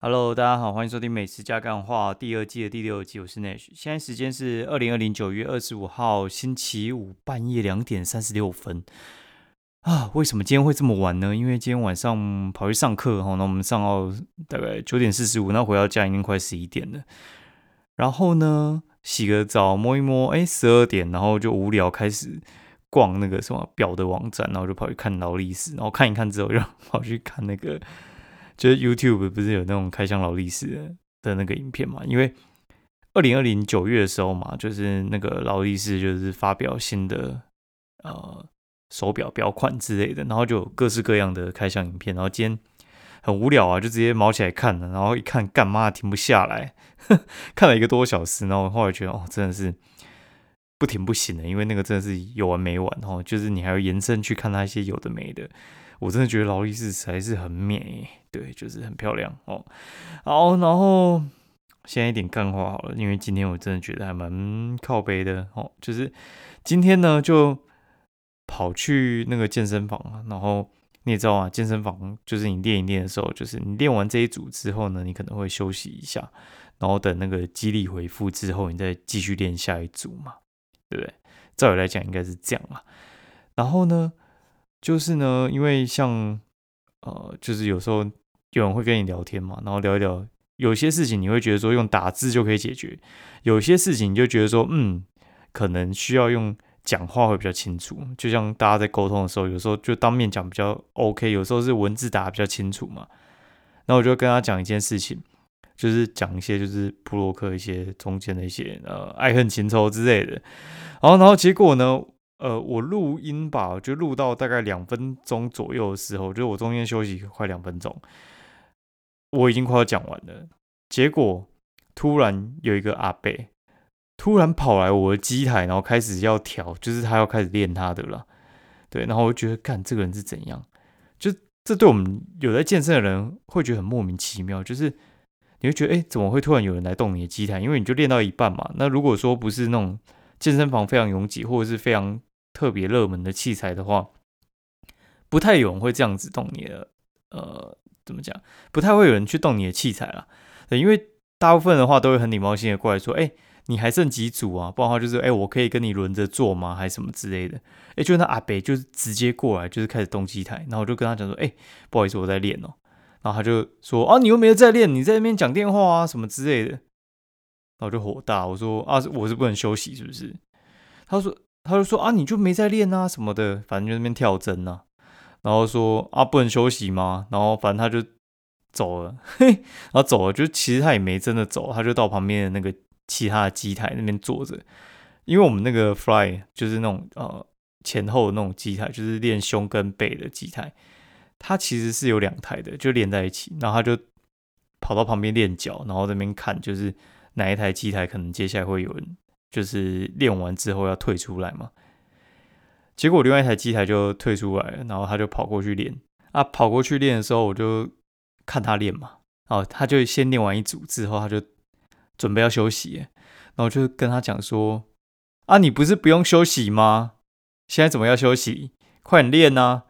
Hello，大家好，欢迎收听《美食加干话》第二季的第六集，我是 Nash。现在时间是二零二零九月二十五号星期五半夜两点三十六分啊！为什么今天会这么晚呢？因为今天晚上跑去上课哈，那我们上到大概九点四十五，那回到家已经快十一点了。然后呢，洗个澡，摸一摸，哎，十二点，然后就无聊开始逛那个什么表的网站，然后就跑去看劳力士，然后看一看之后，又跑去看那个。就是 YouTube 不是有那种开箱劳力士的那个影片嘛？因为二零二零九月的时候嘛，就是那个劳力士就是发表新的呃手表表款之类的，然后就有各式各样的开箱影片。然后今天很无聊啊，就直接毛起来看了，然后一看干嘛停不下来，看了一个多小时。然后后来觉得哦，真的是不停不行的，因为那个真的是有完没完哦，就是你还要延伸去看那些有的没的。我真的觉得劳力士才是很美，对，就是很漂亮哦。好，然后现在一点干话好了，因为今天我真的觉得还蛮靠背的哦。就是今天呢，就跑去那个健身房啊，然后你也知道啊，健身房就是你练一练的时候，就是你练完这一组之后呢，你可能会休息一下，然后等那个肌力恢复之后，你再继续练下一组嘛，对不对？照理来讲应该是这样啊。然后呢？就是呢，因为像呃，就是有时候有人会跟你聊天嘛，然后聊一聊，有些事情你会觉得说用打字就可以解决，有些事情你就觉得说，嗯，可能需要用讲话会比较清楚。就像大家在沟通的时候，有时候就当面讲比较 OK，有时候是文字打比较清楚嘛。那我就跟他讲一件事情，就是讲一些就是布洛克一些中间的一些呃爱恨情仇之类的。然后，然后结果呢？呃，我录音吧，就录到大概两分钟左右的时候，就我中间休息快两分钟，我已经快要讲完了。结果突然有一个阿贝突然跑来我的机台，然后开始要调，就是他要开始练他的了。对，然后我就觉得，干这个人是怎样？就这对我们有在健身的人会觉得很莫名其妙，就是你会觉得，哎，怎么会突然有人来动你的机台？因为你就练到一半嘛。那如果说不是那种健身房非常拥挤，或者是非常特别热门的器材的话，不太有人会这样子动你的，呃，怎么讲？不太会有人去动你的器材啦。对，因为大部分的话都会很礼貌性的过来说：“哎，你还剩几组啊？”不然的话就是：“哎，我可以跟你轮着做吗？还是什么之类的？”哎，就那阿北就是直接过来，就是开始动机台，然后我就跟他讲说：“哎，不好意思，我在练哦。”然后他就说：“啊，你又没有在练，你在那边讲电话啊，什么之类的。”然后我就火大，我说：“啊，我是不能休息，是不是？”他说。他就说啊，你就没在练啊什么的，反正就那边跳针呐。然后说啊，不能休息吗？然后反正他就走了，嘿，然后走了，就其实他也没真的走，他就到旁边的那个其他的机台那边坐着。因为我们那个 fly 就是那种呃前后那种机台，就是练胸跟背的机台，它其实是有两台的，就连在一起。然后他就跑到旁边练脚，然后那边看，就是哪一台机台可能接下来会有人。就是练完之后要退出来嘛，结果另外一台机台就退出来了，然后他就跑过去练啊，跑过去练的时候我就看他练嘛，哦，他就先练完一组之后他就准备要休息，然后就跟他讲说啊，你不是不用休息吗？现在怎么要休息？快点练呐！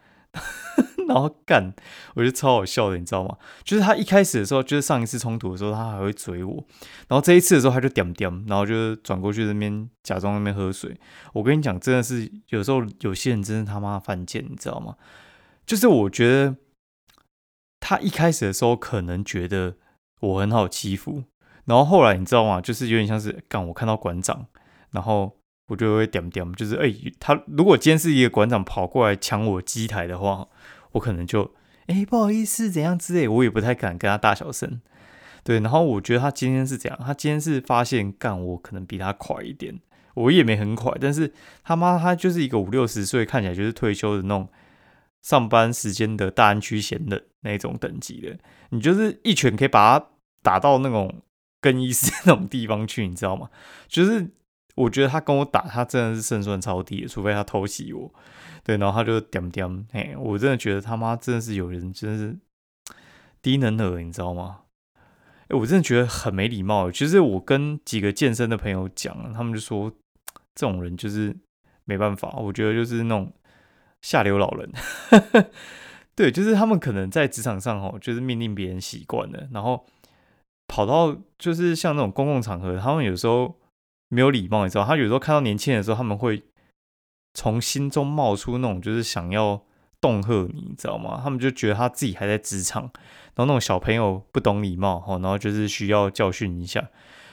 然后干，我觉得超好笑的，你知道吗？就是他一开始的时候，就是上一次冲突的时候，他还会追我，然后这一次的时候他就点点，然后就转过去那边假装那边喝水。我跟你讲，真的是有时候有些人真的他妈犯贱，你知道吗？就是我觉得他一开始的时候可能觉得我很好欺负，然后后来你知道吗？就是有点像是干我看到馆长，然后我就会点点，就是哎，他如果今天是一个馆长跑过来抢我机台的话。我可能就哎不好意思怎样之类，我也不太敢跟他大小声。对，然后我觉得他今天是这样，他今天是发现干我可能比他快一点，我也没很快，但是他妈他就是一个五六十岁，看起来就是退休的那种上班时间的大安区闲的那种等级的，你就是一拳可以把他打到那种更衣室那种地方去，你知道吗？就是我觉得他跟我打，他真的是胜算超低，除非他偷袭我。对，然后他就点点，嘿，我真的觉得他妈真的是有人真的是低能儿，你知道吗？哎，我真的觉得很没礼貌。其实我跟几个健身的朋友讲，他们就说这种人就是没办法，我觉得就是那种下流老人。对，就是他们可能在职场上哦，就是命令别人习惯了，然后跑到就是像那种公共场合，他们有时候没有礼貌，你知道？他有时候看到年轻人的时候，他们会从心中冒出那种就是想要恫吓你，你知道吗？他们就觉得他自己还在职场，然后那种小朋友不懂礼貌哈，然后就是需要教训一下。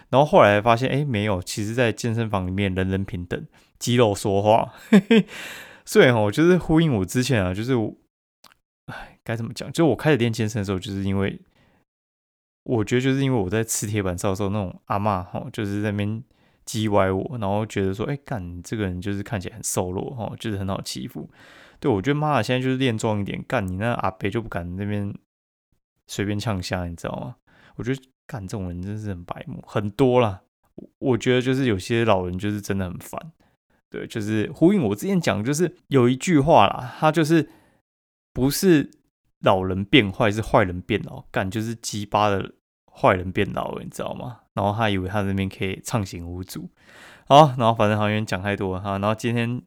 然后后来发现，哎，没有，其实在健身房里面人人平等，肌肉说话。所以哈，就是呼应我之前啊，就是我，哎，该怎么讲？就我开始练健身的时候，就是因为。我觉得就是因为我在吃铁板烧的时候，那种阿妈哈，就是在那边击歪我，然后觉得说，哎，干，这个人就是看起来很瘦弱哈，就是很好欺负。对我觉得妈的，现在就是练壮一点，干你那阿伯就不敢那边随便呛虾，你知道吗？我觉得干这种人真是很白目，很多啦。我觉得就是有些老人就是真的很烦。对，就是呼应我之前讲，就是有一句话啦，他就是不是。老人变坏是坏人变老，干就是鸡巴的坏人变老了，你知道吗？然后他以为他那边可以畅行无阻，好，然后反正好像讲太多哈。然后今天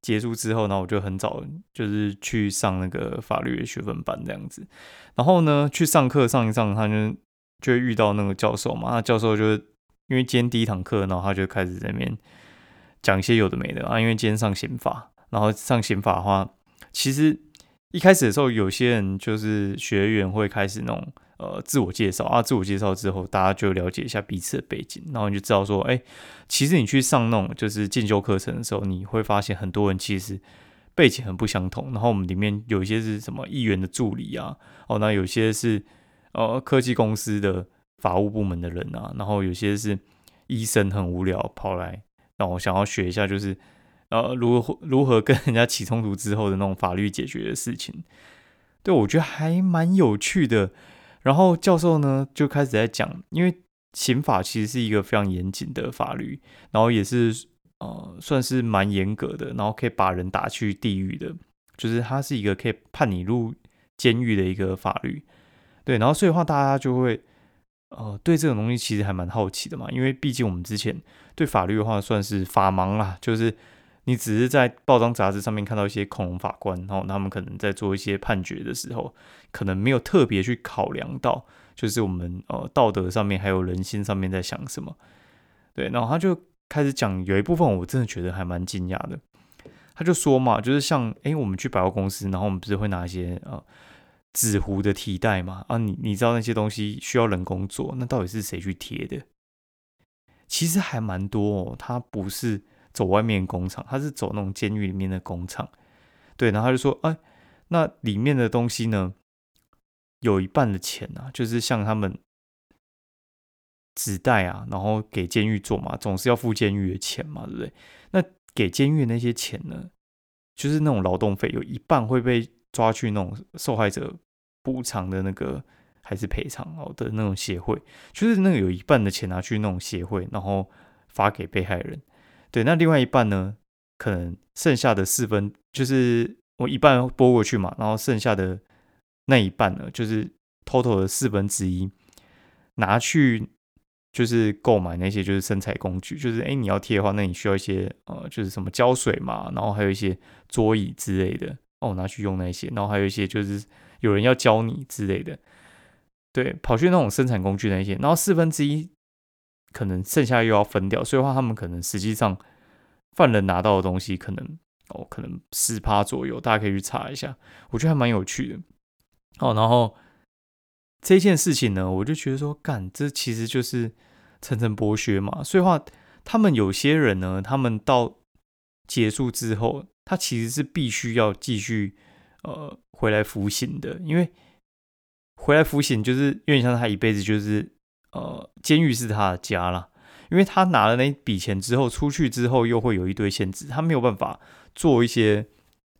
结束之后呢，我就很早就是去上那个法律的学分班这样子。然后呢，去上课上一上，他就就会遇到那个教授嘛。那教授就因为今天第一堂课，然后他就开始在那边讲一些有的没的啊。因为今天上刑法，然后上刑法的话，其实。一开始的时候，有些人就是学员会开始那种呃自我介绍啊，自我介绍之后，大家就了解一下彼此的背景，然后你就知道说，哎，其实你去上那种就是进修课程的时候，你会发现很多人其实背景很不相同。然后我们里面有一些是什么议员的助理啊，哦，那有些是呃科技公司的法务部门的人啊，然后有些是医生很无聊跑来，让我想要学一下就是。呃，如何如何跟人家起冲突之后的那种法律解决的事情，对我觉得还蛮有趣的。然后教授呢就开始在讲，因为刑法其实是一个非常严谨的法律，然后也是呃算是蛮严格的，然后可以把人打去地狱的，就是它是一个可以判你入监狱的一个法律。对，然后所以的话大家就会呃对这种东西其实还蛮好奇的嘛，因为毕竟我们之前对法律的话算是法盲啦，就是。你只是在报章杂志上面看到一些恐龙法官，然后他们可能在做一些判决的时候，可能没有特别去考量到，就是我们呃道德上面还有人心上面在想什么。对，然后他就开始讲，有一部分我真的觉得还蛮惊讶的。他就说嘛，就是像哎，我们去百货公司，然后我们不是会拿一些呃纸糊的提袋嘛？啊，你你知道那些东西需要人工做，那到底是谁去贴的？其实还蛮多哦，它不是。走外面工厂，他是走那种监狱里面的工厂，对，然后他就说，哎，那里面的东西呢，有一半的钱啊，就是像他们纸袋啊，然后给监狱做嘛，总是要付监狱的钱嘛，对不对？那给监狱那些钱呢，就是那种劳动费，有一半会被抓去那种受害者补偿的那个还是赔偿哦的那种协会，就是那个有一半的钱拿去那种协会，然后发给被害人。对，那另外一半呢？可能剩下的四分，就是我一半拨过去嘛，然后剩下的那一半呢，就是 total 的四分之一，拿去就是购买那些就是生产工具，就是哎你要贴的话，那你需要一些呃就是什么胶水嘛，然后还有一些桌椅之类的哦，拿去用那些，然后还有一些就是有人要教你之类的，对，跑去那种生产工具那些，然后四分之一。可能剩下又要分掉，所以话他们可能实际上犯人拿到的东西可能哦，可能十趴左右，大家可以去查一下，我觉得还蛮有趣的。哦，然后这件事情呢，我就觉得说，干，这其实就是层层剥削嘛。所以话，他们有些人呢，他们到结束之后，他其实是必须要继续呃回来服刑的，因为回来服刑就是有点像他一辈子就是。呃，监狱是他的家啦，因为他拿了那笔钱之后，出去之后又会有一堆限制，他没有办法做一些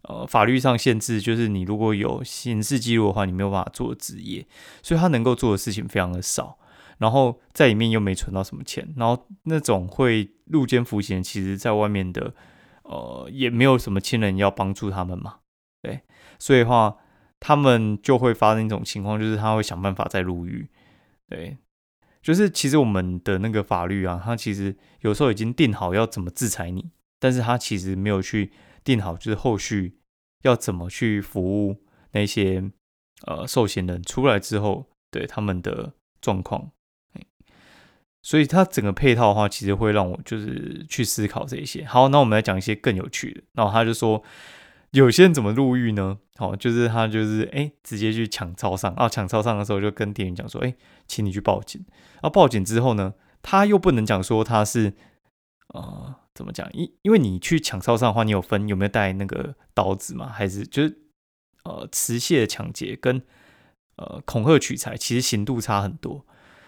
呃法律上限制，就是你如果有刑事记录的话，你没有办法做职业，所以他能够做的事情非常的少，然后在里面又没存到什么钱，然后那种会入监服刑，其实在外面的呃也没有什么亲人要帮助他们嘛，对，所以话他们就会发生一种情况，就是他会想办法再入狱，对。就是其实我们的那个法律啊，它其实有时候已经定好要怎么制裁你，但是它其实没有去定好，就是后续要怎么去服务那些呃受刑人出来之后对他们的状况所以它整个配套的话，其实会让我就是去思考这一些。好，那我们来讲一些更有趣的。然后他就说，有些人怎么入狱呢？好，就是他就是哎，直接去抢超商啊，抢超商的时候就跟店员讲说，哎，请你去报警。啊，报警之后呢，他又不能讲说他是呃怎么讲？因因为你去抢超商的话，你有分有没有带那个刀子嘛？还是就是呃持械抢劫跟呃恐吓取财，其实刑度差很多。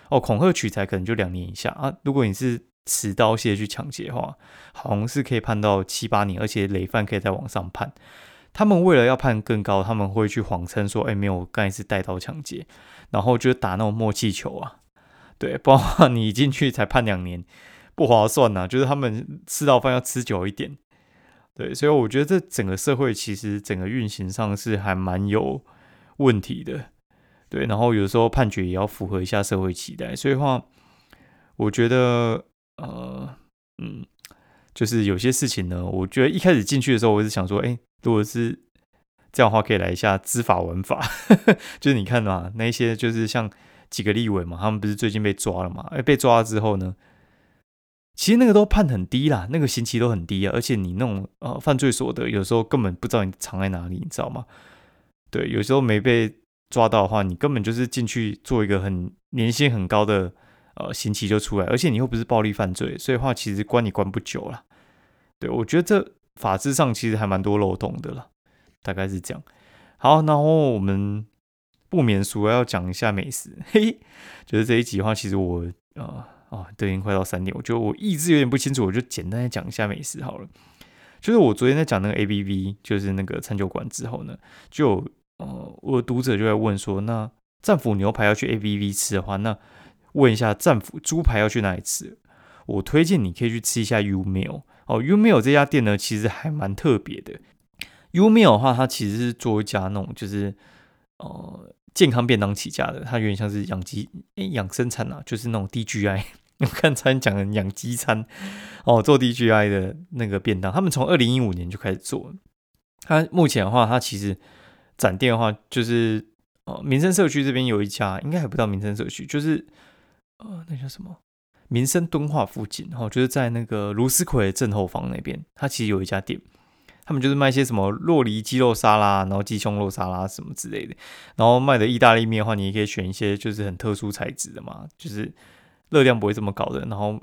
哦，恐吓取财可能就两年以下啊。如果你是持刀械去抢劫的话，好像是可以判到七八年，而且累犯可以再往上判。他们为了要判更高，他们会去谎称说：“哎，没有，刚才是带刀抢劫。”然后就打那种默契球啊，对，不然你进去才判两年，不划算呐。就是他们吃到饭要吃久一点，对，所以我觉得这整个社会其实整个运行上是还蛮有问题的。对，然后有时候判决也要符合一下社会期待，所以话，我觉得，呃，嗯，就是有些事情呢，我觉得一开始进去的时候，我是想说，哎，如果是这样的话，可以来一下知法文法，就是你看嘛，那些就是像几个立委嘛，他们不是最近被抓了嘛？哎，被抓了之后呢，其实那个都判很低啦，那个刑期都很低啊，而且你那种呃犯罪所得，有时候根本不知道你藏在哪里，你知道吗？对，有时候没被。抓到的话，你根本就是进去做一个很年薪很高的呃刑期就出来，而且你又不是暴力犯罪，所以话其实关你关不久了。对我觉得这法制上其实还蛮多漏洞的了，大概是这样。好，然后我们不免俗要讲一下美食，嘿，就是这一集的话，其实我啊啊都已经快到三点，我觉得我意志有点不清楚，我就简单的讲一下美食好了。就是我昨天在讲那个 A B V，就是那个餐酒馆之后呢，就。呃，我的读者就在问说，那战斧牛排要去 A B V 吃的话，那问一下战斧猪排要去哪里吃？我推荐你可以去吃一下 U Meal 哦，U Meal 这家店呢，其实还蛮特别的。U Meal 的话，它其实是做一家那种就是呃健康便当起家的，它有点像是养鸡养生餐啊，就是那种 D G I。我看餐讲的养鸡餐哦，做 D G I 的那个便当，他们从二零一五年就开始做。它目前的话，它其实。展店的话，就是呃，民生社区这边有一家，应该还不到民生社区，就是呃，那叫什么民生敦化附近，然后就是在那个卢斯奎正后方那边，它其实有一家店，他们就是卖一些什么洛梨鸡肉沙拉，然后鸡胸肉沙拉什么之类的，然后卖的意大利面的话，你也可以选一些就是很特殊材质的嘛，就是热量不会这么高的，然后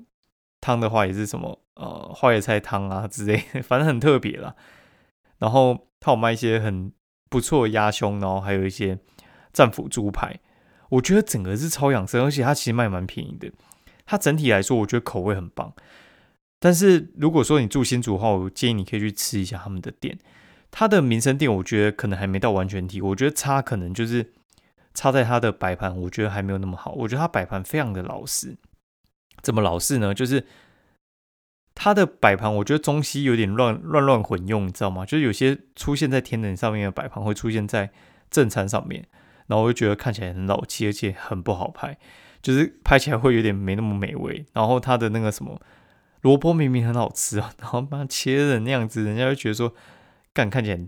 汤的话也是什么呃花椰菜汤啊之类的，反正很特别啦。然后他有卖一些很。不错的，鸭胸，然后还有一些战斧猪排，我觉得整个是超养生，而且它其实卖蛮便宜的。它整体来说，我觉得口味很棒。但是如果说你住新竹的话，我建议你可以去吃一下他们的店。它的民生店，我觉得可能还没到完全体。我觉得差可能就是差在它的摆盘，我觉得还没有那么好。我觉得它摆盘非常的老式。怎么老式呢？就是它的摆盘，我觉得中西有点乱乱乱混用，你知道吗？就是有些出现在天人上面的摆盘，会出现在正餐上面，然后我就觉得看起来很老气，而且很不好拍，就是拍起来会有点没那么美味。然后它的那个什么萝卜明明很好吃啊，然后把它切的那样子，人家就觉得说，干看起来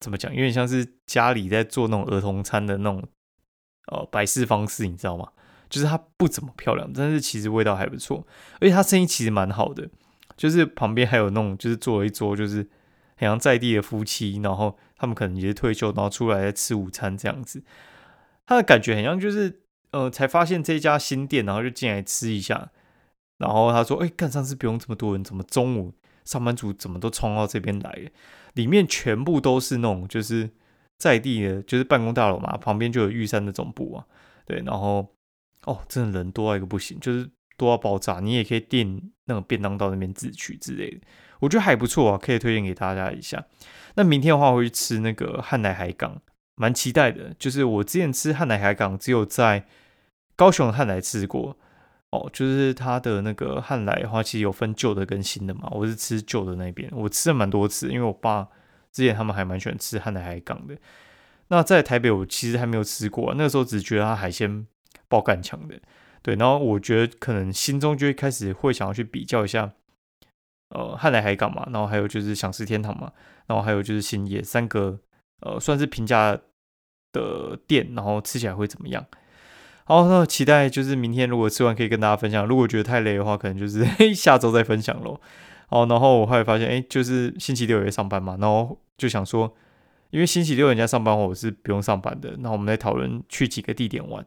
怎么讲，有点像是家里在做那种儿童餐的那种呃摆饰方式，你知道吗？就是它不怎么漂亮，但是其实味道还不错，而且它生意其实蛮好的。就是旁边还有那种，就是坐了一桌，就是很像在地的夫妻，然后他们可能也是退休，然后出来吃午餐这样子。他的感觉很像，就是呃，才发现这家新店，然后就进来吃一下。然后他说：“哎，干上次不用这么多人，怎么中午上班族怎么都冲到这边来？里面全部都是那种就是在地的，就是办公大楼嘛，旁边就有玉山的总部啊。对，然后哦，真的人多到一个不行，就是。”都要爆炸，你也可以订那个便当到那边自取之类的，我觉得还不错啊，可以推荐给大家一下。那明天的话，我会去吃那个汉来海港，蛮期待的。就是我之前吃汉来海港，只有在高雄汉来吃过哦。就是它的那个汉来的话，其实有分旧的跟新的嘛。我是吃旧的那边，我吃了蛮多次，因为我爸之前他们还蛮喜欢吃汉来海港的。那在台北，我其实还没有吃过，那个时候只觉得它海鲜爆干强的。对，然后我觉得可能心中就会开始会想要去比较一下，呃，汉来海港嘛，然后还有就是享食天堂嘛，然后还有就是新野三个，呃，算是平价的店，然后吃起来会怎么样？好，那期待就是明天如果吃完可以跟大家分享。如果觉得太累的话，可能就是 下周再分享喽。好，然后我后来发现，哎，就是星期六也上班嘛，然后就想说，因为星期六人家上班，我是不用上班的。那我们来讨论去几个地点玩。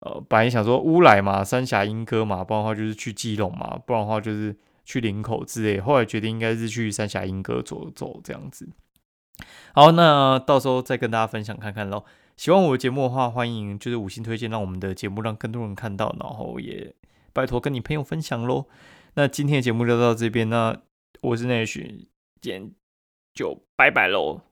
呃，本来想说乌来嘛、三峡、莺歌嘛，不然的话就是去基隆嘛，不然的话就是去林口之类。后来决定应该是去三峡、莺歌走走这样子。好，那到时候再跟大家分享看看喽。喜欢我的节目的话，欢迎就是五星推荐，让我们的节目让更多人看到，然后也拜托跟你朋友分享喽。那今天的节目就到这边，那我是内许，今天就拜拜喽。